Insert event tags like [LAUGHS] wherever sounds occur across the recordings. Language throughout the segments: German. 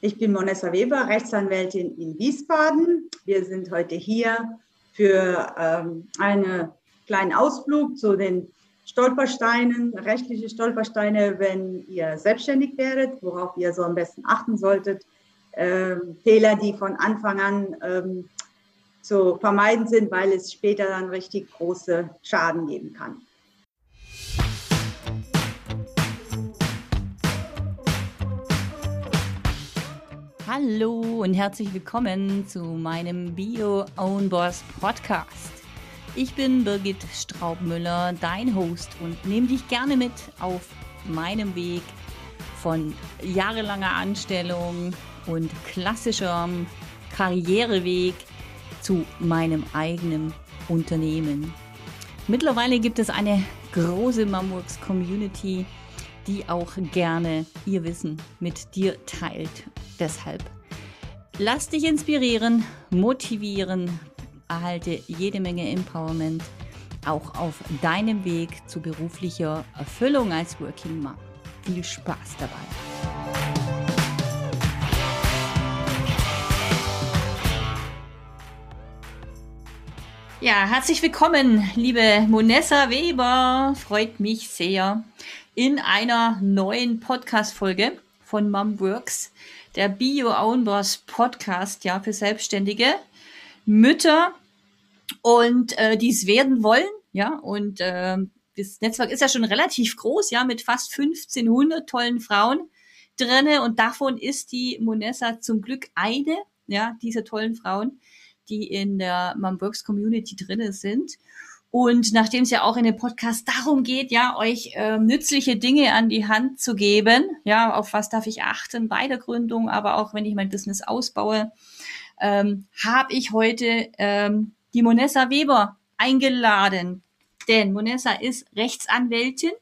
Ich bin Monessa Weber, Rechtsanwältin in Wiesbaden. Wir sind heute hier für ähm, einen kleinen Ausflug zu den Stolpersteinen, rechtliche Stolpersteine, wenn ihr selbstständig werdet, worauf ihr so am besten achten solltet. Ähm, Fehler, die von Anfang an ähm, zu vermeiden sind, weil es später dann richtig große Schaden geben kann. Hallo und herzlich willkommen zu meinem Bio Own Boss Podcast. Ich bin Birgit Straubmüller, dein Host und nehme dich gerne mit auf meinem Weg von jahrelanger Anstellung und klassischem Karriereweg zu meinem eigenen Unternehmen. Mittlerweile gibt es eine große Mamworks Community, die auch gerne ihr Wissen mit dir teilt Deshalb lass dich inspirieren, motivieren, erhalte jede Menge Empowerment auch auf deinem Weg zu beruflicher Erfüllung als Working Mom. Viel Spaß dabei! Ja, herzlich willkommen, liebe Monessa Weber. Freut mich sehr in einer neuen Podcast-Folge von Mom Works der Bio Own Boss Podcast, ja, für selbstständige Mütter und äh, die es werden wollen, ja, und äh, das Netzwerk ist ja schon relativ groß, ja, mit fast 1500 tollen Frauen drinne und davon ist die Monessa zum Glück eine, ja, dieser tollen Frauen, die in der Mumworks Community drinne sind. Und nachdem es ja auch in dem Podcast darum geht, ja, euch äh, nützliche Dinge an die Hand zu geben, ja, auf was darf ich achten bei der Gründung, aber auch wenn ich mein Business ausbaue, ähm, habe ich heute ähm, die Monessa Weber eingeladen. Denn Monessa ist Rechtsanwältin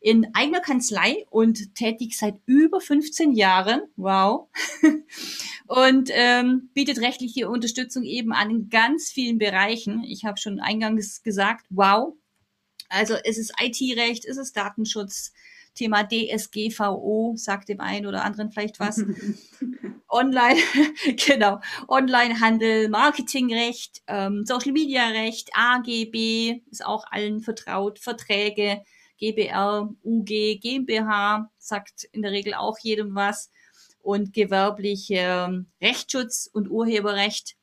in eigener Kanzlei und tätig seit über 15 Jahren. Wow. [LAUGHS] und ähm, bietet rechtliche Unterstützung eben an in ganz vielen Bereichen. Ich habe schon eingangs gesagt, wow. Also es ist IT-Recht, es ist Datenschutz, Thema DSGVO, sagt dem einen oder anderen vielleicht was. [LAUGHS] Online, [LAUGHS] genau, Onlinehandel, Marketingrecht, ähm, Social Media Recht, AGB, ist auch allen vertraut, Verträge, GBR, UG, GmbH, sagt in der Regel auch jedem was. Und gewerbliche ähm, Rechtsschutz und Urheberrecht.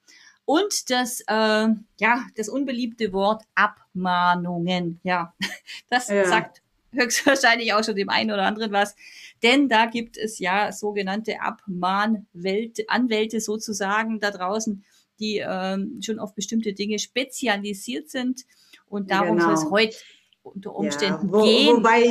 Und das, äh, ja, das unbeliebte Wort Abmahnungen. Ja, [LAUGHS] das ja. sagt höchstwahrscheinlich auch schon dem einen oder anderen was. Denn da gibt es ja sogenannte Abmahnanwälte sozusagen da draußen, die ähm, schon auf bestimmte Dinge spezialisiert sind. Und darum genau. soll es heute unter Umständen ja, wo, gehen. Wobei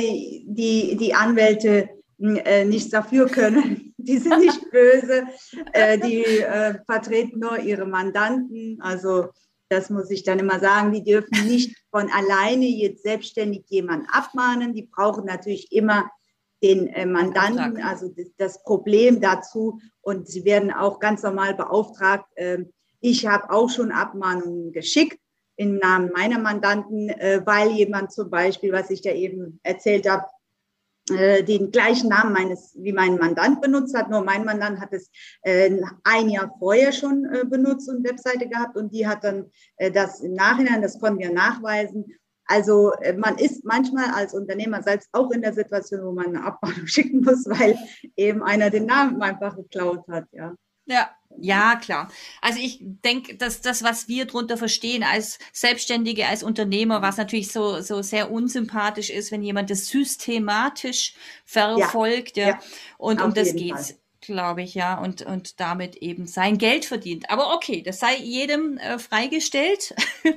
die, die Anwälte äh, nichts dafür können. [LAUGHS] Die sind nicht böse, äh, die äh, vertreten nur ihre Mandanten. Also das muss ich dann immer sagen, die dürfen nicht von alleine jetzt selbstständig jemanden abmahnen. Die brauchen natürlich immer den äh, Mandanten, also das, das, Problem dazu. Und sie werden auch ganz normal beauftragt. Ähm, ich habe auch schon Abmahnungen geschickt im Namen meiner Mandanten, äh, weil jemand zum Beispiel, was ich da eben erzählt habe, äh, den gleichen Namen meines wie mein Mandant benutzt hat. Nur mein Mandant hat es äh, ein Jahr vorher schon äh, benutzt und Webseite gehabt und die hat dann äh, das im Nachhinein, das konnten wir nachweisen. Also man ist manchmal als Unternehmer selbst auch in der Situation, wo man eine Abmahnung [LAUGHS] schicken muss, weil eben einer den Namen einfach geklaut hat. Ja. Ja, ja, klar. Also ich denke, dass das, was wir drunter verstehen als Selbstständige, als Unternehmer, was natürlich so, so sehr unsympathisch ist, wenn jemand das systematisch verfolgt, ja. ja. Und um das geht's. Fall glaube ich, ja, und, und damit eben sein Geld verdient. Aber okay, das sei jedem äh, freigestellt. [LAUGHS]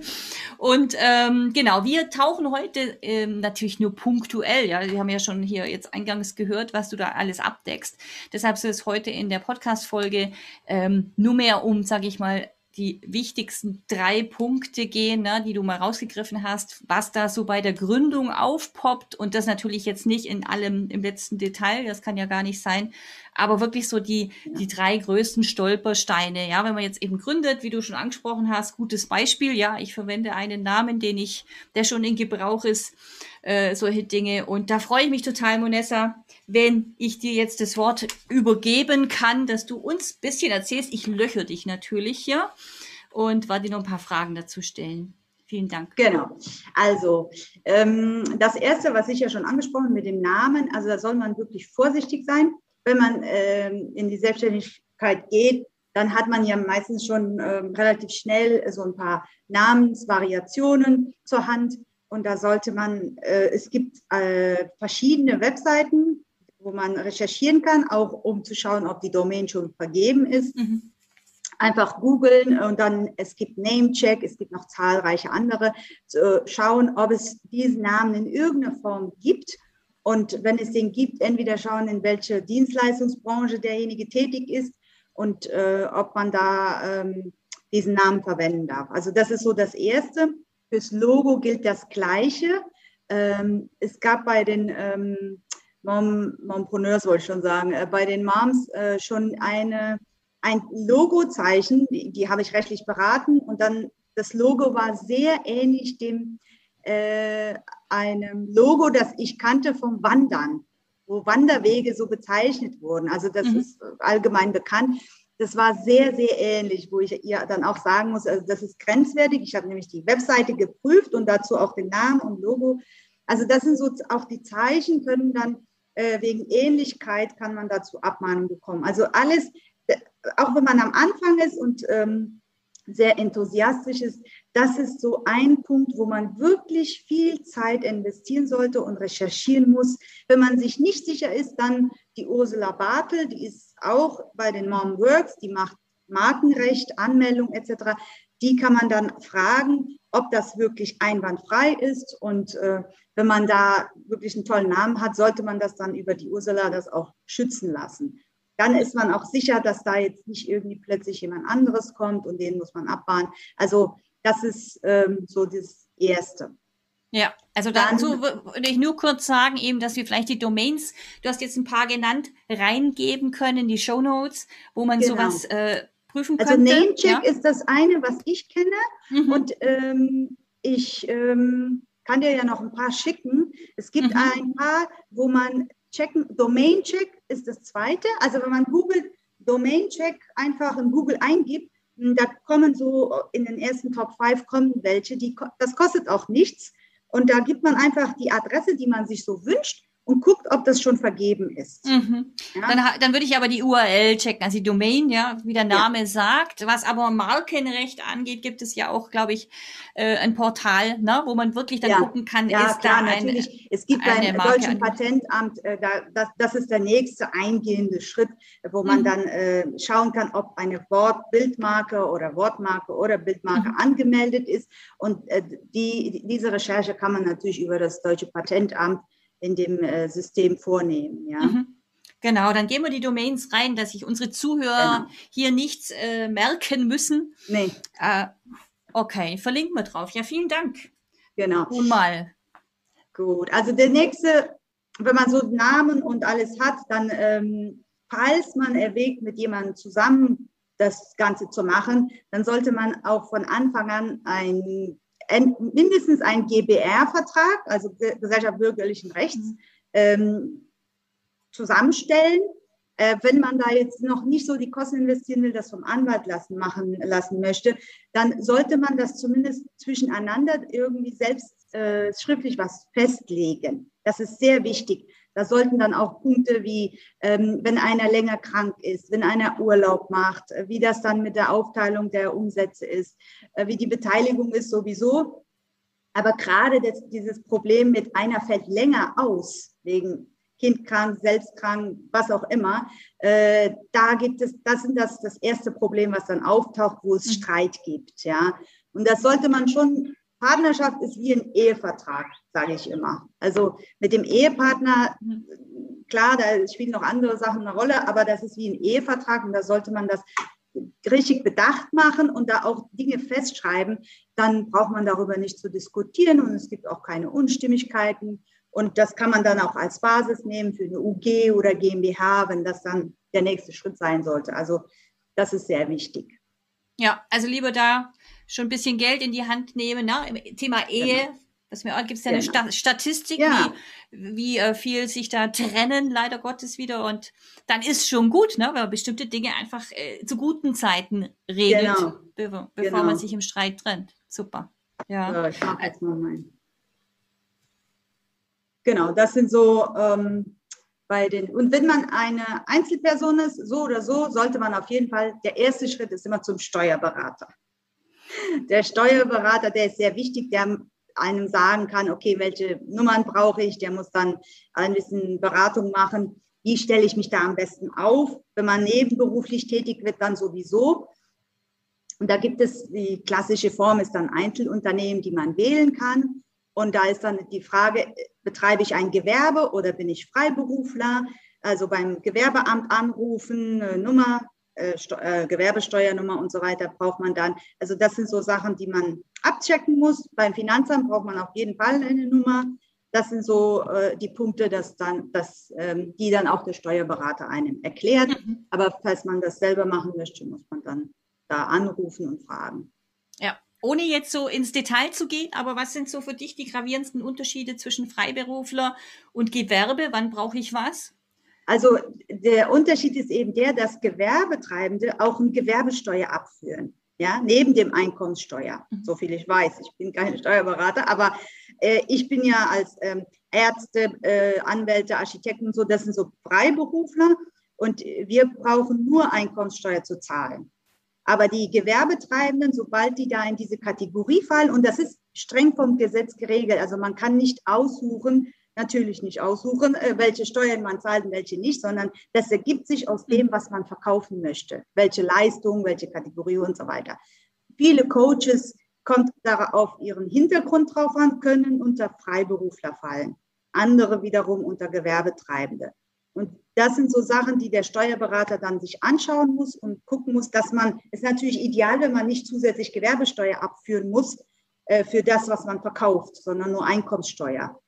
und ähm, genau, wir tauchen heute ähm, natürlich nur punktuell, ja, wir haben ja schon hier jetzt eingangs gehört, was du da alles abdeckst. Deshalb soll es heute in der Podcast-Folge ähm, nur mehr um, sage ich mal, die wichtigsten drei Punkte gehen, ne, die du mal rausgegriffen hast, was da so bei der Gründung aufpoppt und das natürlich jetzt nicht in allem im letzten Detail, das kann ja gar nicht sein, aber wirklich so die, die drei größten Stolpersteine. Ja, wenn man jetzt eben gründet, wie du schon angesprochen hast, gutes Beispiel. Ja, ich verwende einen Namen, den ich, der schon in Gebrauch ist. äh, solche Dinge. Und da freue ich mich total, Monessa, wenn ich dir jetzt das Wort übergeben kann, dass du uns ein bisschen erzählst. Ich löcher dich natürlich hier und werde dir noch ein paar Fragen dazu stellen. Vielen Dank. Genau. Also ähm, das Erste, was ich ja schon angesprochen mit dem Namen, also da soll man wirklich vorsichtig sein, wenn man ähm, in die Selbstständigkeit geht. Dann hat man ja meistens schon ähm, relativ schnell so ein paar Namensvariationen zur Hand. Und da sollte man, äh, es gibt äh, verschiedene Webseiten, wo man recherchieren kann, auch um zu schauen, ob die Domain schon vergeben ist. Mhm einfach googeln und dann, es gibt Namecheck, es gibt noch zahlreiche andere, zu schauen, ob es diesen Namen in irgendeiner Form gibt. Und wenn es den gibt, entweder schauen, in welche Dienstleistungsbranche derjenige tätig ist und äh, ob man da ähm, diesen Namen verwenden darf. Also das ist so das Erste. Fürs Logo gilt das Gleiche. Ähm, es gab bei den ähm, Mom, wollte ich schon sagen, äh, bei den Moms äh, schon eine ein Logozeichen, die, die habe ich rechtlich beraten und dann das Logo war sehr ähnlich dem äh, einem Logo, das ich kannte vom Wandern, wo Wanderwege so bezeichnet wurden. Also das mhm. ist allgemein bekannt. Das war sehr, sehr ähnlich, wo ich ihr dann auch sagen muss, also das ist grenzwertig. Ich habe nämlich die Webseite geprüft und dazu auch den Namen und Logo. Also das sind so auch die Zeichen, können dann äh, wegen Ähnlichkeit kann man dazu Abmahnung bekommen. Also alles auch wenn man am Anfang ist und ähm, sehr enthusiastisch ist, das ist so ein Punkt, wo man wirklich viel Zeit investieren sollte und recherchieren muss. Wenn man sich nicht sicher ist, dann die Ursula Bartel, die ist auch bei den Mom Works, die macht Markenrecht, Anmeldung etc. Die kann man dann fragen, ob das wirklich einwandfrei ist. Und äh, wenn man da wirklich einen tollen Namen hat, sollte man das dann über die Ursula das auch schützen lassen dann ist man auch sicher, dass da jetzt nicht irgendwie plötzlich jemand anderes kommt und den muss man abbahnen. Also das ist ähm, so das Erste. Ja, also dazu würde ich nur kurz sagen, eben, dass wir vielleicht die Domains, du hast jetzt ein paar genannt, reingeben können in die Show Notes, wo man genau. sowas äh, prüfen könnte. Also Namecheck ja? ist das eine, was ich kenne. Mhm. Und ähm, ich ähm, kann dir ja noch ein paar schicken. Es gibt mhm. ein paar, wo man checken, Domain Check ist das zweite. Also wenn man googelt, Domain Check einfach in Google eingibt, hm, da kommen so in den ersten Top 5 kommen welche, die, das kostet auch nichts. Und da gibt man einfach die Adresse, die man sich so wünscht und guckt, ob das schon vergeben ist. Mhm. Ja? Dann, dann würde ich aber die URL checken, also die Domain, ja, wie der Name ja. sagt. Was aber Markenrecht angeht, gibt es ja auch, glaube ich, äh, ein Portal, ne, wo man wirklich dann ja. gucken kann, ja, ist klar, da ein, natürlich. Es gibt beim deutschen Patentamt, äh, da, das, das ist der nächste eingehende Schritt, wo man mhm. dann äh, schauen kann, ob eine Wortbildmarke oder Wortmarke oder Bildmarke mhm. angemeldet ist. Und äh, die, diese Recherche kann man natürlich über das deutsche Patentamt in dem äh, System vornehmen. Ja. Mhm. Genau, dann gehen wir die Domains rein, dass sich unsere Zuhörer genau. hier nichts äh, merken müssen. Nee. Äh, okay, verlinken wir drauf. Ja, vielen Dank. Genau. Und mal. Gut, also der nächste, wenn man so Namen und alles hat, dann, ähm, falls man erwägt, mit jemandem zusammen das Ganze zu machen, dann sollte man auch von Anfang an ein mindestens ein GBR-Vertrag, also Gesellschaft bürgerlichen Rechts, ähm, zusammenstellen. Äh, wenn man da jetzt noch nicht so die Kosten investieren will, das vom Anwalt lassen, machen lassen möchte, dann sollte man das zumindest zwischeneinander irgendwie selbst äh, schriftlich was festlegen. Das ist sehr wichtig. Da sollten dann auch Punkte wie, ähm, wenn einer länger krank ist, wenn einer Urlaub macht, äh, wie das dann mit der Aufteilung der Umsätze ist, äh, wie die Beteiligung ist sowieso. Aber gerade das, dieses Problem mit einer fällt länger aus, wegen Kind krank, selbst krank, was auch immer, äh, da gibt es, das sind das, das erste Problem, was dann auftaucht, wo es mhm. Streit gibt, ja. Und das sollte man schon Partnerschaft ist wie ein Ehevertrag, sage ich immer. Also mit dem Ehepartner, klar, da spielen noch andere Sachen eine Rolle, aber das ist wie ein Ehevertrag und da sollte man das richtig bedacht machen und da auch Dinge festschreiben, dann braucht man darüber nicht zu diskutieren und es gibt auch keine Unstimmigkeiten. Und das kann man dann auch als Basis nehmen für eine UG oder GmbH, wenn das dann der nächste Schritt sein sollte. Also das ist sehr wichtig. Ja, also lieber da schon ein bisschen Geld in die Hand nehmen, ne? Thema Ehe. Genau. Das gibt es ja eine genau. Sta Statistik, ja. wie, wie äh, viel sich da trennen, leider Gottes wieder. Und dann ist schon gut, ne, wenn man bestimmte Dinge einfach äh, zu guten Zeiten regelt, genau. be bevor genau. man sich im Streit trennt. Super. Ja. So, ich mache jetzt mal meinen. Genau, das sind so ähm, bei den. Und wenn man eine Einzelperson ist, so oder so, sollte man auf jeden Fall, der erste Schritt ist immer zum Steuerberater. Der Steuerberater, der ist sehr wichtig, der einem sagen kann, okay, welche Nummern brauche ich, der muss dann ein bisschen Beratung machen, wie stelle ich mich da am besten auf. Wenn man nebenberuflich tätig wird, dann sowieso. Und da gibt es die klassische Form, ist dann Einzelunternehmen, die man wählen kann. Und da ist dann die Frage, betreibe ich ein Gewerbe oder bin ich Freiberufler? Also beim Gewerbeamt anrufen, Nummer, äh, äh, Gewerbesteuernummer und so weiter braucht man dann. Also das sind so Sachen, die man abchecken muss. Beim Finanzamt braucht man auf jeden Fall eine Nummer. Das sind so äh, die Punkte, dass dann, dass, ähm, die dann auch der Steuerberater einem erklärt. Mhm. Aber falls man das selber machen möchte, muss man dann da anrufen und fragen. Ja, ohne jetzt so ins Detail zu gehen, aber was sind so für dich die gravierendsten Unterschiede zwischen Freiberufler und Gewerbe? Wann brauche ich was? Also der Unterschied ist eben der, dass Gewerbetreibende auch eine Gewerbesteuer abführen, ja, neben dem Einkommenssteuer. Mhm. So viel ich weiß. Ich bin kein Steuerberater, aber äh, ich bin ja als ähm, Ärzte, äh, Anwälte, Architekten und so, das sind so Freiberufler und wir brauchen nur Einkommenssteuer zu zahlen. Aber die Gewerbetreibenden, sobald die da in diese Kategorie fallen, und das ist streng vom Gesetz geregelt, also man kann nicht aussuchen, natürlich nicht aussuchen, äh, welche Steuern man zahlt und welche nicht, sondern das ergibt sich aus dem, was man verkaufen möchte, welche Leistung, welche Kategorie und so weiter. Viele Coaches kommt da auf ihren Hintergrund drauf an, können unter Freiberufler fallen. Andere wiederum unter Gewerbetreibende. Und das sind so Sachen, die der Steuerberater dann sich anschauen muss und gucken muss, dass man, es ist natürlich ideal, wenn man nicht zusätzlich Gewerbesteuer abführen muss äh, für das, was man verkauft, sondern nur Einkommenssteuer.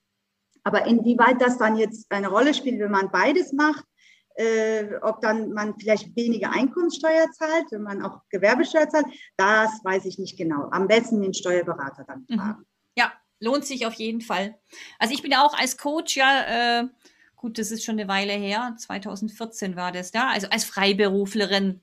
Aber inwieweit das dann jetzt eine Rolle spielt, wenn man beides macht, äh, ob dann man vielleicht weniger Einkommenssteuer zahlt, wenn man auch Gewerbesteuer zahlt, das weiß ich nicht genau. Am besten den Steuerberater dann mhm. fragen. Ja, lohnt sich auf jeden Fall. Also ich bin ja auch als Coach ja, äh, gut, das ist schon eine Weile her, 2014 war das da, also als Freiberuflerin.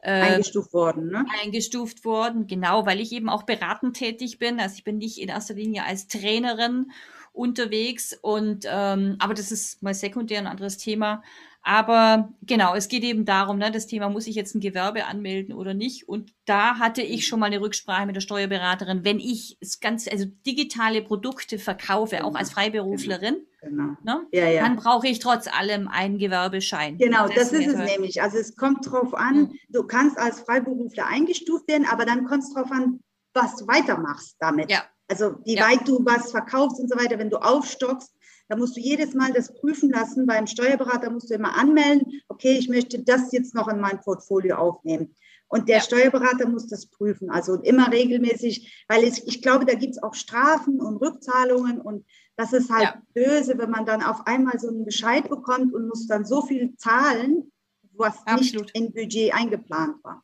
Äh, eingestuft worden, ne? Eingestuft worden, genau, weil ich eben auch beratend tätig bin. Also ich bin nicht in erster Linie als Trainerin unterwegs. Und ähm, aber das ist mal sekundär ein anderes Thema. Aber genau, es geht eben darum, ne, das Thema, muss ich jetzt ein Gewerbe anmelden oder nicht? Und da hatte ich schon mal eine Rücksprache mit der Steuerberaterin, wenn ich das ganze, also digitale Produkte verkaufe, genau. auch als Freiberuflerin, genau. Ne, ja, ja. dann brauche ich trotz allem einen Gewerbeschein. Genau, das, das ist es nämlich. Also es kommt drauf an, mhm. du kannst als Freiberufler eingestuft werden, aber dann kommt es drauf an, was du weitermachst damit. Ja. Also wie ja. weit du was verkaufst und so weiter, wenn du aufstockst, da musst du jedes Mal das prüfen lassen. Beim Steuerberater musst du immer anmelden, okay, ich möchte das jetzt noch in mein Portfolio aufnehmen. Und der ja. Steuerberater muss das prüfen, also immer regelmäßig, weil es, ich glaube, da gibt es auch Strafen und Rückzahlungen und das ist halt ja. böse, wenn man dann auf einmal so einen Bescheid bekommt und muss dann so viel zahlen, was Absolut. nicht in Budget eingeplant war.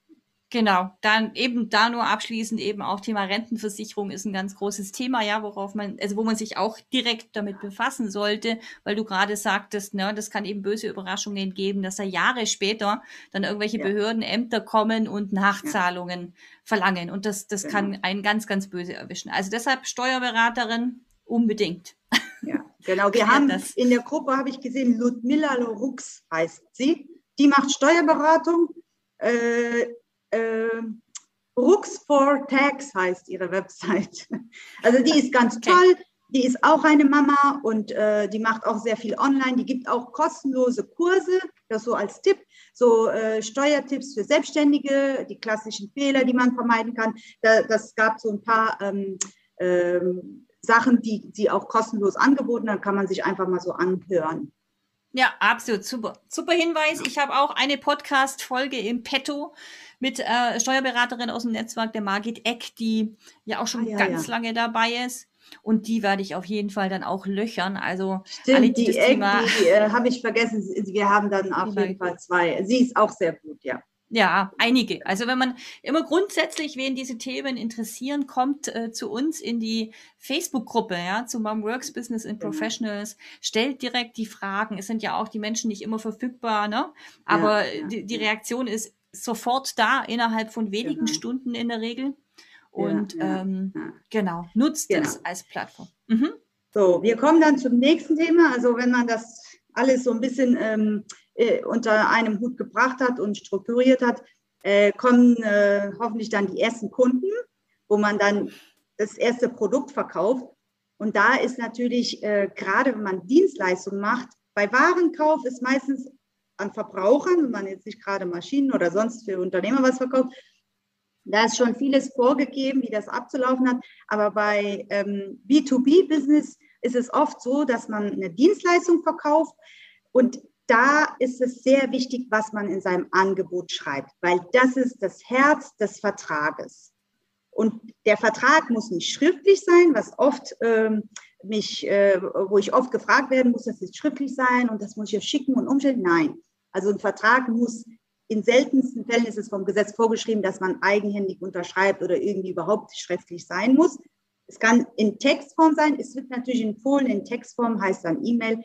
Genau, dann eben da nur abschließend eben auch Thema Rentenversicherung ist ein ganz großes Thema, ja, worauf man, also wo man sich auch direkt damit befassen sollte, weil du gerade sagtest, ne, das kann eben böse Überraschungen geben, dass da Jahre später dann irgendwelche ja. Behörden, Ämter kommen und Nachzahlungen ja. verlangen und das, das genau. kann einen ganz, ganz böse erwischen. Also deshalb Steuerberaterin unbedingt. Ja, genau. [LAUGHS] Wir haben das. in der Gruppe habe ich gesehen, Ludmilla Lorux heißt sie. Die macht Steuerberatung. Äh, äh, Rooks for Tags heißt ihre Website. [LAUGHS] Also die ist ganz toll. Die ist auch eine Mama und äh, die macht auch sehr viel online. Die gibt auch kostenlose Kurse, das so als Tipp, so äh, Steuertipps für Selbstständige, die klassischen Fehler, die man vermeiden kann. Da, das gab so ein paar ähm, ähm, Sachen, die sie auch kostenlos angeboten hat, kann man sich einfach mal so anhören. Ja, absolut. Super. Super Hinweis. Ich habe auch eine Podcast-Folge im Petto mit äh, Steuerberaterin aus dem Netzwerk, der Margit Eck, die ja auch schon ah, ja, ganz ja. lange dabei ist. Und die werde ich auf jeden Fall dann auch löchern. Also Stimmt, alle, die, die Thema. Die, äh, habe ich vergessen. Wir haben dann auf jeden Fall zwei. Sie ist auch sehr gut, ja. Ja, einige. Also wenn man immer grundsätzlich, wen diese Themen interessieren, kommt äh, zu uns in die Facebook-Gruppe, ja, zu Mom Works Business and genau. Professionals, stellt direkt die Fragen. Es sind ja auch die Menschen nicht immer verfügbar, ne? Aber ja, ja, die, die, Reaktion ist sofort da, innerhalb von wenigen genau. Stunden in der Regel. Und ja, ähm, genau, nutzt genau. es als Plattform. Mhm. So, wir kommen dann zum nächsten Thema. Also wenn man das alles so ein bisschen ähm, äh, unter einem Hut gebracht hat und strukturiert hat, äh, kommen äh, hoffentlich dann die ersten Kunden, wo man dann das erste Produkt verkauft. Und da ist natürlich, äh, gerade wenn man Dienstleistungen macht, bei Warenkauf ist meistens an Verbrauchern, wenn man jetzt nicht gerade Maschinen oder sonst für Unternehmer was verkauft, da ist schon vieles vorgegeben, wie das abzulaufen hat. Aber bei ähm, B2B-Business ist es oft so, dass man eine Dienstleistung verkauft und da ist es sehr wichtig, was man in seinem Angebot schreibt, weil das ist das Herz des Vertrages. Und der Vertrag muss nicht schriftlich sein, was oft ähm, mich, äh, wo ich oft gefragt werden muss, das jetzt schriftlich sein und das muss ich ja schicken und umstellen. Nein, also ein Vertrag muss in seltensten Fällen ist es vom Gesetz vorgeschrieben, dass man eigenhändig unterschreibt oder irgendwie überhaupt schriftlich sein muss. Es kann in Textform sein. Es wird natürlich empfohlen, in Textform heißt dann E-Mail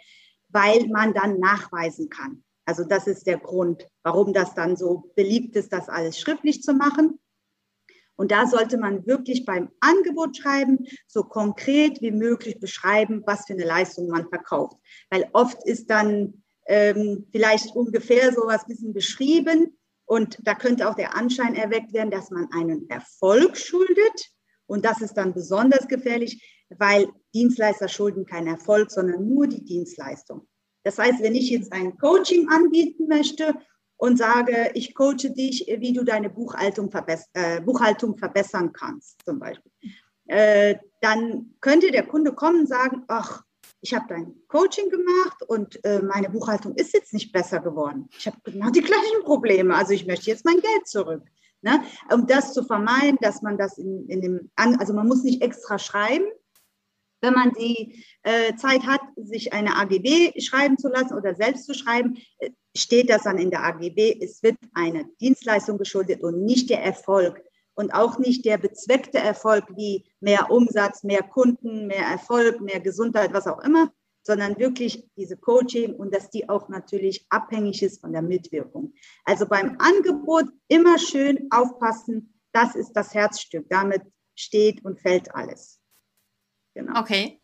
weil man dann nachweisen kann. Also das ist der Grund, warum das dann so beliebt ist, das alles schriftlich zu machen. Und da sollte man wirklich beim Angebot schreiben, so konkret wie möglich beschreiben, was für eine Leistung man verkauft. Weil oft ist dann ähm, vielleicht ungefähr so was bisschen beschrieben und da könnte auch der Anschein erweckt werden, dass man einen Erfolg schuldet. Und das ist dann besonders gefährlich, weil Dienstleister schulden keinen Erfolg, sondern nur die Dienstleistung. Das heißt, wenn ich jetzt ein Coaching anbieten möchte und sage, ich coache dich, wie du deine Buchhaltung, verbess äh, Buchhaltung verbessern kannst, zum Beispiel, äh, dann könnte der Kunde kommen und sagen, ach, ich habe dein Coaching gemacht und äh, meine Buchhaltung ist jetzt nicht besser geworden. Ich habe genau die gleichen Probleme. Also ich möchte jetzt mein Geld zurück. Ne? Um das zu vermeiden, dass man das in, in dem, also man muss nicht extra schreiben, wenn man die äh, Zeit hat, sich eine AGB schreiben zu lassen oder selbst zu schreiben, äh, steht das dann in der AGB. Es wird eine Dienstleistung geschuldet und nicht der Erfolg und auch nicht der bezweckte Erfolg wie mehr Umsatz, mehr Kunden, mehr Erfolg, mehr Gesundheit, was auch immer, sondern wirklich diese Coaching und dass die auch natürlich abhängig ist von der Mitwirkung. Also beim Angebot immer schön aufpassen, das ist das Herzstück. Damit steht und fällt alles. Genau. Okay.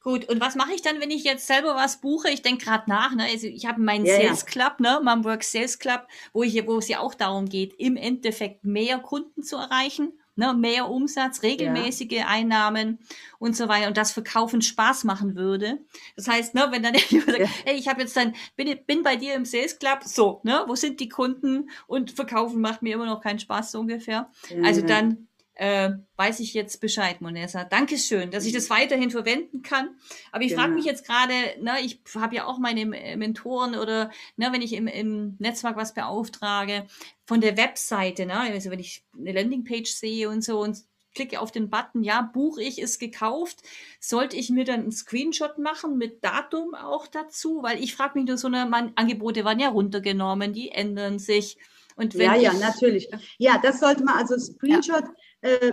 Gut, und was mache ich dann, wenn ich jetzt selber was buche? Ich denke gerade nach, ne? Also ich habe meinen ja, Sales Club, ne, Mumwork Sales Club, wo ich wo es ja auch darum geht, im Endeffekt mehr Kunden zu erreichen, ne, mehr Umsatz, regelmäßige ja. Einnahmen und so weiter und das Verkaufen Spaß machen würde. Das heißt, ne, wenn dann jemand sagt, ja. hey, ich habe jetzt dann bin, bin bei dir im Sales Club, so, ne, wo sind die Kunden und Verkaufen macht mir immer noch keinen Spaß so ungefähr. Mhm. Also dann äh, weiß ich jetzt Bescheid, Monessa. Dankeschön, dass ich das weiterhin verwenden kann. Aber ich genau. frage mich jetzt gerade, ne, ich habe ja auch meine Mentoren oder ne, wenn ich im, im Netzwerk was beauftrage, von der Webseite, ne, also wenn ich eine Landingpage sehe und so und klicke auf den Button, ja, buche ich, ist gekauft, sollte ich mir dann einen Screenshot machen mit Datum auch dazu, weil ich frage mich nur so, eine, meine Angebote waren ja runtergenommen, die ändern sich. Und wenn ja, ja, natürlich. Ja, das sollte man, also Screenshot ja äh,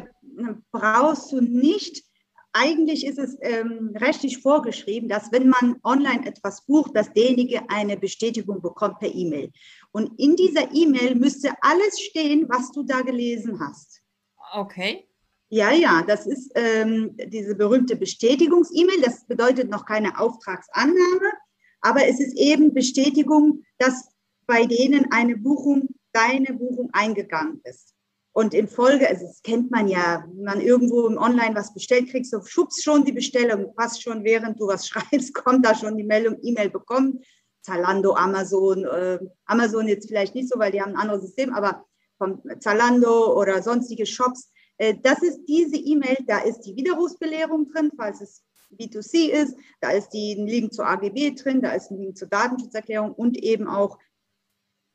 brauchst du nicht. Eigentlich ist es ähm, rechtlich vorgeschrieben, dass wenn man online etwas bucht, dass derjenige eine Bestätigung bekommt per E-Mail. Und in dieser E-Mail müsste alles stehen, was du da gelesen hast. Okay. Ja, ja, das ist ähm, diese berühmte Bestätigungs-E-Mail. Das bedeutet noch keine Auftragsannahme, aber es ist eben Bestätigung, dass bei denen eine Buchung, deine Buchung eingegangen ist. Und in Folge, also das kennt man ja, wenn man irgendwo im Online was bestellt, kriegst du schubst schon die Bestellung, fast schon während du was [LAUGHS] schreibst, kommt da schon die Meldung, E-Mail bekommen. Zalando, Amazon, äh, Amazon jetzt vielleicht nicht so, weil die haben ein anderes System, aber vom Zalando oder sonstige Shops, äh, das ist diese E-Mail, da ist die Widerrufsbelehrung drin, falls es B2C ist, da ist die, ein Link zur AGB drin, da ist ein Link zur Datenschutzerklärung und eben auch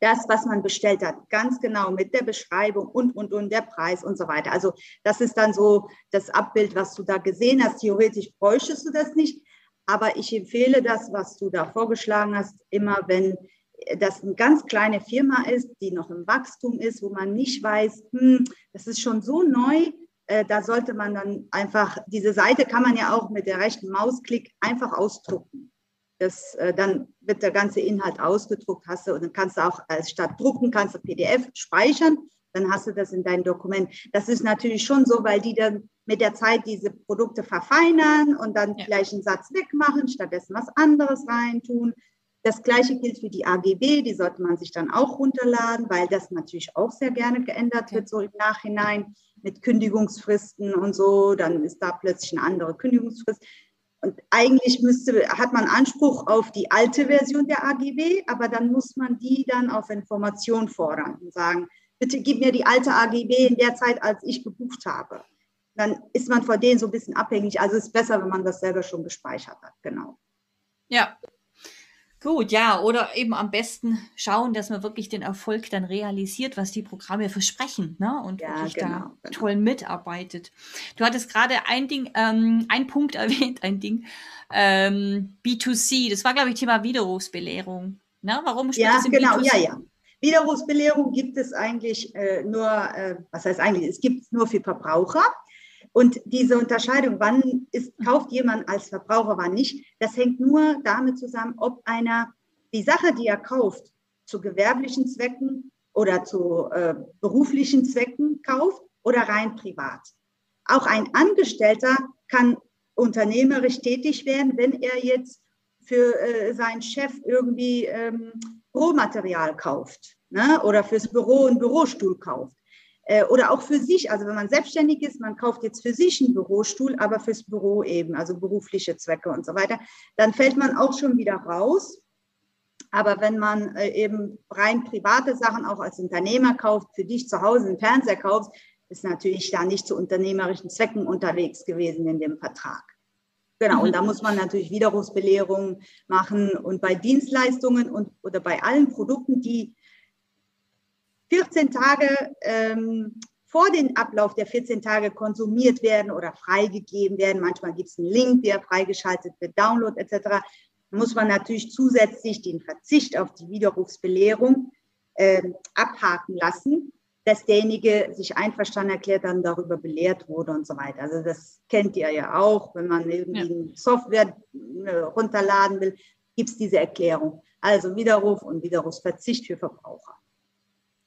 das, was man bestellt hat, ganz genau mit der Beschreibung und, und, und, der Preis und so weiter. Also das ist dann so das Abbild, was du da gesehen hast. Theoretisch bräuchtest du das nicht, aber ich empfehle das, was du da vorgeschlagen hast, immer wenn das eine ganz kleine Firma ist, die noch im Wachstum ist, wo man nicht weiß, hm, das ist schon so neu, äh, da sollte man dann einfach, diese Seite kann man ja auch mit der rechten Mausklick einfach ausdrucken. Das, äh, dann wird der ganze Inhalt ausgedruckt, hast du, und dann kannst du auch als statt drucken, kannst du PDF speichern, dann hast du das in dein Dokument. Das ist natürlich schon so, weil die dann mit der Zeit diese Produkte verfeinern und dann ja. vielleicht einen Satz wegmachen, stattdessen was anderes reintun. Das gleiche gilt für die AGB, die sollte man sich dann auch runterladen, weil das natürlich auch sehr gerne geändert wird, so im Nachhinein mit Kündigungsfristen und so. Dann ist da plötzlich eine andere Kündigungsfrist. Und eigentlich müsste, hat man Anspruch auf die alte Version der AGB, aber dann muss man die dann auf Information fordern und sagen, bitte gib mir die alte AGB in der Zeit, als ich gebucht habe. Dann ist man von denen so ein bisschen abhängig. Also es ist besser, wenn man das selber schon gespeichert hat. Genau. Ja, Gut, ja, oder eben am besten schauen, dass man wirklich den Erfolg dann realisiert, was die Programme versprechen, ne? Und ja, wirklich genau, da genau. toll mitarbeitet. Du hattest gerade ein Ding, ähm, ein Punkt [LAUGHS] erwähnt, ein Ding, ähm, B2C. Das war, glaube ich, Thema Widerrufsbelehrung. Ne? Warum spielt ja, das im genau, B2C? Ja, ja. Widerrufsbelehrung gibt es eigentlich äh, nur, äh, was heißt eigentlich, es gibt es nur für Verbraucher. Und diese Unterscheidung, wann ist, kauft jemand als Verbraucher, wann nicht, das hängt nur damit zusammen, ob einer die Sache, die er kauft, zu gewerblichen Zwecken oder zu äh, beruflichen Zwecken kauft oder rein privat. Auch ein Angestellter kann unternehmerisch tätig werden, wenn er jetzt für äh, seinen Chef irgendwie ähm, Rohmaterial kauft ne? oder fürs Büro einen Bürostuhl kauft. Äh, oder auch für sich, also wenn man selbstständig ist, man kauft jetzt für sich einen Bürostuhl, aber fürs Büro eben, also berufliche Zwecke und so weiter, dann fällt man auch schon wieder raus. Aber wenn man äh, eben rein private Sachen auch als Unternehmer kauft, für dich zu Hause einen Fernseher kaufst, ist natürlich da nicht zu unternehmerischen Zwecken unterwegs gewesen in dem Vertrag. Genau, und da muss man natürlich Widerrufsbelehrungen machen. Und bei Dienstleistungen und oder bei allen Produkten, die 14 Tage ähm, vor dem Ablauf der 14 Tage konsumiert werden oder freigegeben werden. Manchmal gibt es einen Link, der freigeschaltet wird, Download etc. Muss man natürlich zusätzlich den Verzicht auf die Widerrufsbelehrung äh, abhaken lassen, dass derjenige sich einverstanden erklärt, dann darüber belehrt wurde und so weiter. Also das kennt ihr ja auch, wenn man irgendwie ja. Software äh, runterladen will, gibt es diese Erklärung. Also Widerruf und Widerrufsverzicht für Verbraucher.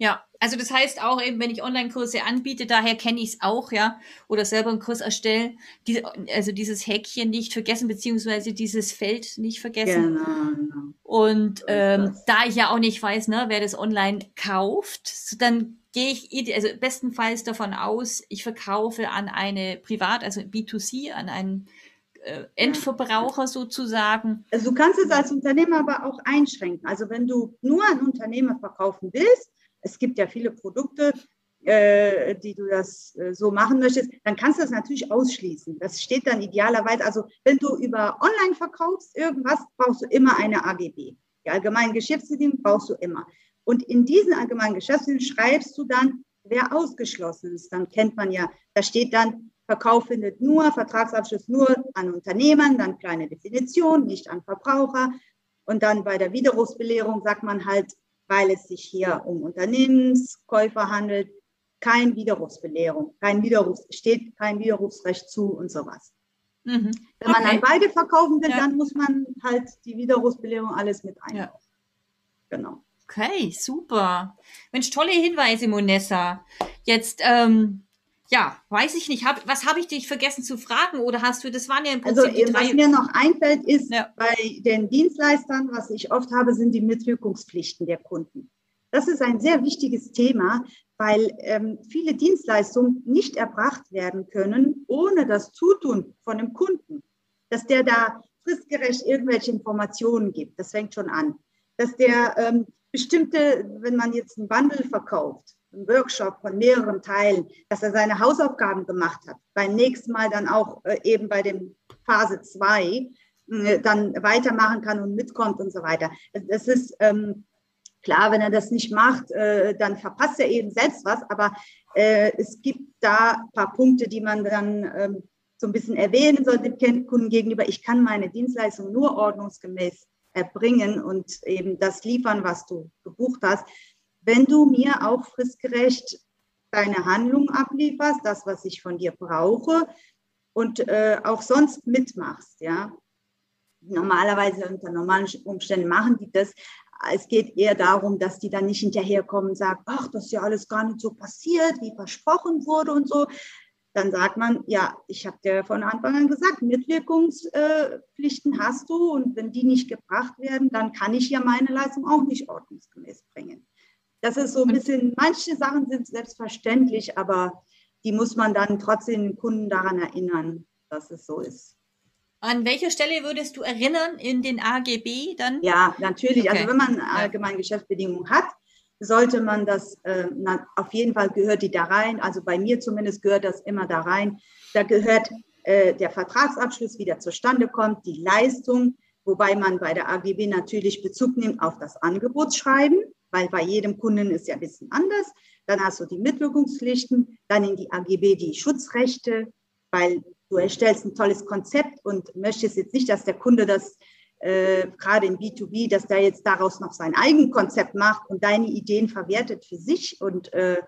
Ja, also das heißt auch eben, wenn ich Online-Kurse anbiete, daher kenne ich es auch, ja, oder selber einen Kurs erstellen, diese, also dieses Häkchen nicht vergessen, beziehungsweise dieses Feld nicht vergessen. Genau. genau. Und ähm, da ich ja auch nicht weiß, ne, wer das online kauft, dann gehe ich also bestenfalls davon aus, ich verkaufe an eine Privat, also B2C, an einen äh, Endverbraucher sozusagen. Also du kannst es als Unternehmer aber auch einschränken. Also wenn du nur an Unternehmer verkaufen willst, es gibt ja viele Produkte, äh, die du das äh, so machen möchtest, dann kannst du das natürlich ausschließen. Das steht dann idealerweise, also wenn du über Online verkaufst irgendwas, brauchst du immer eine AGB. Die allgemeinen Geschäftsbedingungen brauchst du immer. Und in diesen allgemeinen Geschäftsbedingungen schreibst du dann, wer ausgeschlossen ist. Dann kennt man ja, da steht dann, Verkauf findet nur, Vertragsabschluss nur an Unternehmern, dann kleine Definition, nicht an Verbraucher. Und dann bei der Widerrufsbelehrung sagt man halt, weil es sich hier um Unternehmenskäufer handelt, kein Widerrufsbelehrung, kein Widerrufs, steht kein Widerrufsrecht zu und sowas. Mhm. Wenn man okay. dann beide verkaufen will, ja. dann muss man halt die Widerrufsbelehrung alles mit einbauen. Ja. Genau. Okay, super. Mensch, tolle Hinweise, Monessa. Jetzt ähm, ja, weiß ich nicht. Hab, was habe ich dich vergessen zu fragen? Oder hast du, das waren ja im Prinzip Also, die was mir noch einfällt, ist, ja. bei den Dienstleistern, was ich oft habe, sind die Mitwirkungspflichten der Kunden. Das ist ein sehr wichtiges Thema, weil ähm, viele Dienstleistungen nicht erbracht werden können ohne das Zutun von dem Kunden. Dass der da fristgerecht irgendwelche Informationen gibt, das fängt schon an. Dass der ähm, bestimmte, wenn man jetzt einen Bundle verkauft, einen Workshop von mehreren Teilen, dass er seine Hausaufgaben gemacht hat. Beim nächsten Mal dann auch äh, eben bei dem Phase 2 äh, dann weitermachen kann und mitkommt und so weiter. Das ist ähm, klar, wenn er das nicht macht, äh, dann verpasst er eben selbst was, aber äh, es gibt da ein paar Punkte, die man dann ähm, so ein bisschen erwähnen sollte dem Kunden gegenüber. Ich kann meine Dienstleistung nur ordnungsgemäß erbringen und eben das liefern, was du gebucht hast, wenn du mir auch fristgerecht deine Handlung ablieferst, das, was ich von dir brauche und äh, auch sonst mitmachst, ja. Normalerweise unter normalen Umständen machen die das. Es geht eher darum, dass die dann nicht hinterherkommen und sagen, ach, das ist ja alles gar nicht so passiert, wie versprochen wurde und so. Dann sagt man, ja, ich habe dir von Anfang an gesagt, Mitwirkungspflichten hast du und wenn die nicht gebracht werden, dann kann ich ja meine Leistung auch nicht ordnungsgemäß bringen. Das ist so ein bisschen, manche Sachen sind selbstverständlich, aber die muss man dann trotzdem den Kunden daran erinnern, dass es so ist. An welcher Stelle würdest du erinnern in den AGB dann? Ja, natürlich. Also okay. Also wenn man allgemeine Geschäftsbedingungen hat, sollte man das, äh, na, auf jeden Fall gehört die da rein. Also bei mir zumindest gehört das immer da rein. Da gehört äh, der Vertragsabschluss, wie der zustande kommt, die Leistung, wobei man bei der AGB natürlich Bezug nimmt auf das Angebotsschreiben weil bei jedem Kunden ist ja ein bisschen anders. Dann hast du die Mitwirkungspflichten, dann in die AGB die Schutzrechte, weil du erstellst ein tolles Konzept und möchtest jetzt nicht, dass der Kunde das äh, gerade im B2B, dass der jetzt daraus noch sein eigenes Konzept macht und deine Ideen verwertet für sich und äh,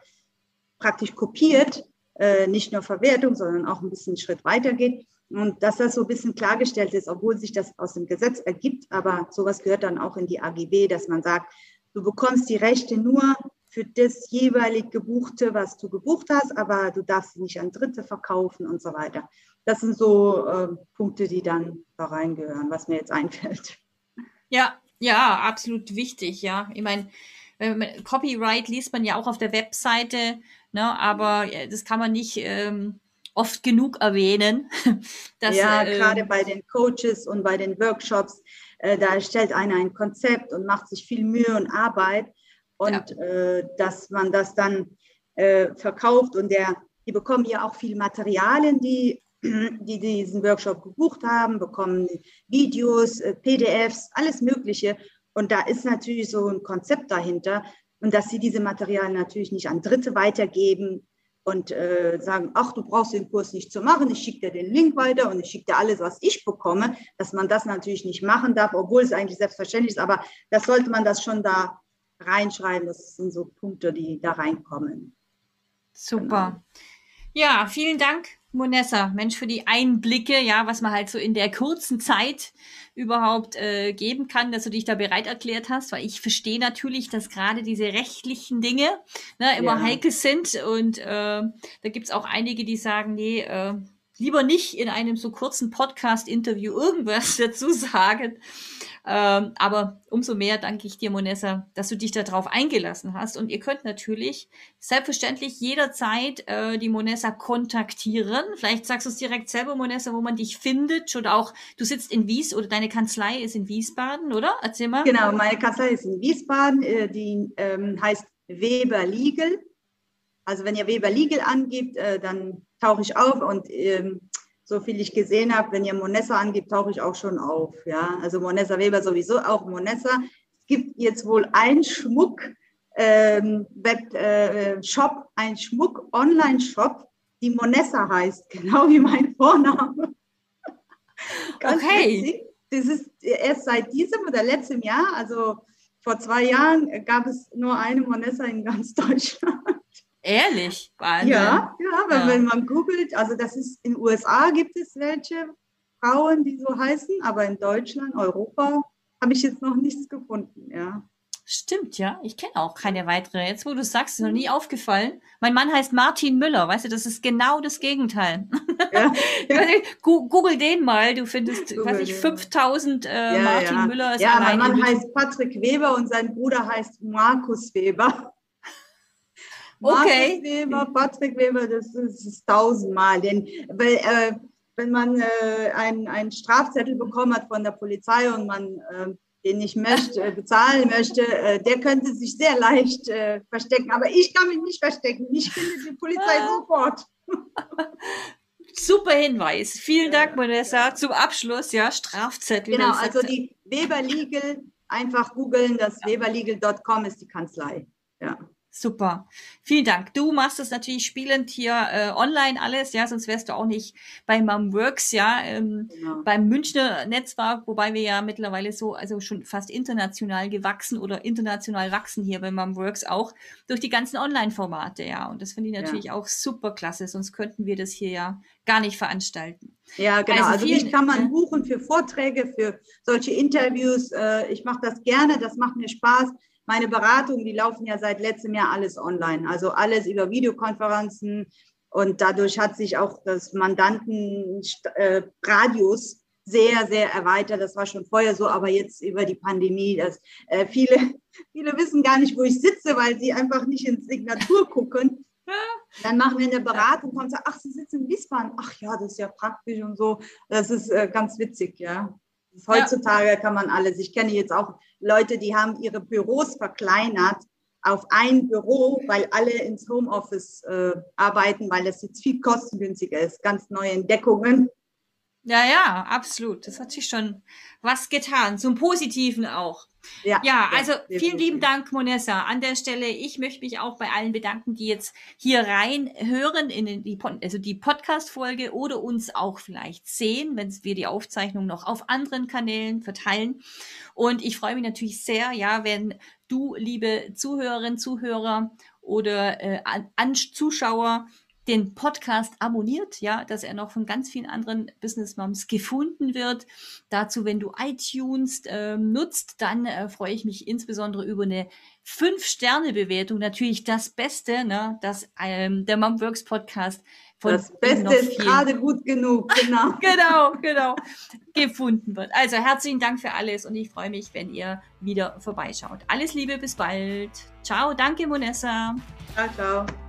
praktisch kopiert, äh, nicht nur Verwertung, sondern auch ein bisschen einen Schritt weiter geht. Und dass das so ein bisschen klargestellt ist, obwohl sich das aus dem Gesetz ergibt, aber sowas gehört dann auch in die AGB, dass man sagt, Du bekommst die Rechte nur für das jeweilig gebuchte, was du gebucht hast, aber du darfst sie nicht an Dritte verkaufen und so weiter. Das sind so äh, Punkte, die dann da reingehören, was mir jetzt einfällt. Ja, ja, absolut wichtig, ja. Ich meine, Copyright liest man ja auch auf der Webseite, ne, aber das kann man nicht ähm, oft genug erwähnen. [LAUGHS] Dass, ja, äh, gerade bei den Coaches und bei den Workshops äh, da stellt einer ein Konzept und macht sich viel Mühe und Arbeit und ja. äh, dass man das dann äh, verkauft und der, die bekommen ja auch viel Materialien, die, [CLEARS THROAT] die diesen Workshop gebucht haben, bekommen Videos, äh, PDFs, alles Mögliche. Und da ist natürlich so ein Konzept dahinter. Und dass sie diese Materialien natürlich nicht an Dritte weitergeben, und äh, sagen, ach, du brauchst den Kurs nicht zu machen, ich schicke dir den Link weiter und ich schicke dir alles, was ich bekomme, dass man das natürlich nicht machen darf, obwohl es eigentlich selbstverständlich ist, aber das sollte man das schon da reinschreiben, das sind so Punkte, die da reinkommen. Super. Genau. Ja, vielen Dank, Monessa, Mensch, für die Einblicke, ja, was man halt so in der kurzen Zeit überhaupt äh, geben kann, dass du dich da bereit erklärt hast, weil ich verstehe natürlich, dass gerade diese rechtlichen Dinge ne, immer ja. heikel sind und äh, da gibt's auch einige, die sagen, nee, äh, lieber nicht in einem so kurzen Podcast-Interview irgendwas [LAUGHS] dazu sagen. Ähm, aber umso mehr danke ich dir, Monessa, dass du dich darauf eingelassen hast. Und ihr könnt natürlich selbstverständlich jederzeit äh, die Monessa kontaktieren. Vielleicht sagst du es direkt selber, Monessa, wo man dich findet. Oder auch, du sitzt in Wies oder deine Kanzlei ist in Wiesbaden, oder? Erzähl mal. Genau, meine Kanzlei ist in Wiesbaden. Äh, die ähm, heißt Weber Legal. Also wenn ihr Weber Legal angibt, äh, dann tauche ich auf und ähm, so viel ich gesehen habe, wenn ihr Monessa angibt, tauche ich auch schon auf. Ja, also Monessa Weber sowieso, auch Monessa. Es gibt jetzt wohl einen Schmuck, ähm, Web, äh, Shop, ein Schmuck Online-Shop, die Monessa heißt, [LAUGHS] genau wie mein Vorname. okay. Witzig. Das ist erst seit diesem oder letztem Jahr, also vor zwei Jahren, gab es nur eine Monessa in ganz [LAUGHS] Deutschland. Ehrlich? Wahnsinn. Ja, ja, weil ja. wenn man googelt, also das ist in den USA gibt es welche Frauen, die so heißen, aber in Deutschland, Europa habe ich jetzt noch nichts gefunden, ja. Stimmt, ja. Ich kenne auch keine weitere. Jetzt, wo du sagst, ist noch nie aufgefallen. Mein Mann heißt Martin Müller. Weißt du, das ist genau das Gegenteil. Ja. [LAUGHS] Google den mal. Du findest, Google weiß ich, 5000 äh, ja, Martin ja. Müller. Ist ja, mein Mann heißt Patrick Weber und sein Bruder heißt Markus Weber. Okay. Markus Weber, Patrick Weber, das ist, ist tausendmal. Denn, weil, äh, wenn man äh, einen, einen Strafzettel bekommen hat von der Polizei und man äh, den nicht möchte, äh, bezahlen möchte, äh, der könnte sich sehr leicht äh, verstecken. Aber ich kann mich nicht verstecken. Ich finde die Polizei sofort. [LAUGHS] Super Hinweis. Vielen Dank, Vanessa. Zum Abschluss, ja, Strafzettel. Genau, also die Weber Legal, einfach googeln, das weberlegal.com ist die Kanzlei. Ja. Super. Vielen Dank. Du machst das natürlich spielend hier äh, online alles, ja, sonst wärst du auch nicht bei Mumworks, ja, ähm, genau. beim Münchner Netzwerk, wobei wir ja mittlerweile so, also schon fast international gewachsen oder international wachsen hier bei Mumworks auch durch die ganzen Online-Formate, ja. Und das finde ich natürlich ja. auch super klasse, sonst könnten wir das hier ja gar nicht veranstalten. Ja, genau. Also, also mich kann man buchen für Vorträge, für solche Interviews. Äh, ich mache das gerne, das macht mir Spaß meine Beratungen, die laufen ja seit letztem Jahr alles online, also alles über Videokonferenzen. Und dadurch hat sich auch das Mandantenradius sehr, sehr erweitert. Das war schon vorher so, aber jetzt über die Pandemie, dass äh, viele, [LAUGHS] viele wissen gar nicht, wo ich sitze, weil sie einfach nicht ins Signatur [LAUGHS] gucken. Dann machen wir eine Beratung und sagen, ach, Sie sitzen in Wiesbaden. Ach ja, das ist ja praktisch und so. Das ist äh, ganz witzig, ja. Heutzutage kann man alles. Ich kenne jetzt auch Leute, die haben ihre Büros verkleinert auf ein Büro, weil alle ins Homeoffice äh, arbeiten, weil es jetzt viel kostengünstiger ist. Ganz neue Entdeckungen. Ja, ja, absolut. Das hat sich schon was getan, zum Positiven auch. Ja, ja also ja, vielen lieben Dank, Monessa. An der Stelle, ich möchte mich auch bei allen bedanken, die jetzt hier rein hören in die, also die Podcast-Folge oder uns auch vielleicht sehen, wenn wir die Aufzeichnung noch auf anderen Kanälen verteilen. Und ich freue mich natürlich sehr, ja, wenn du, liebe Zuhörerinnen, Zuhörer oder äh, an Zuschauer den Podcast abonniert, ja, dass er noch von ganz vielen anderen Business Moms gefunden wird. Dazu, wenn du iTunes äh, nutzt, dann äh, freue ich mich insbesondere über eine Fünf-Sterne-Bewertung. Natürlich das Beste, ne, dass ähm, der Momworks Podcast von das Beste ist gerade gut genug, [LAUGHS] genau. genau, genau, gefunden wird. Also herzlichen Dank für alles und ich freue mich, wenn ihr wieder vorbeischaut. Alles Liebe, bis bald. Ciao, danke Monessa. Ciao, ciao.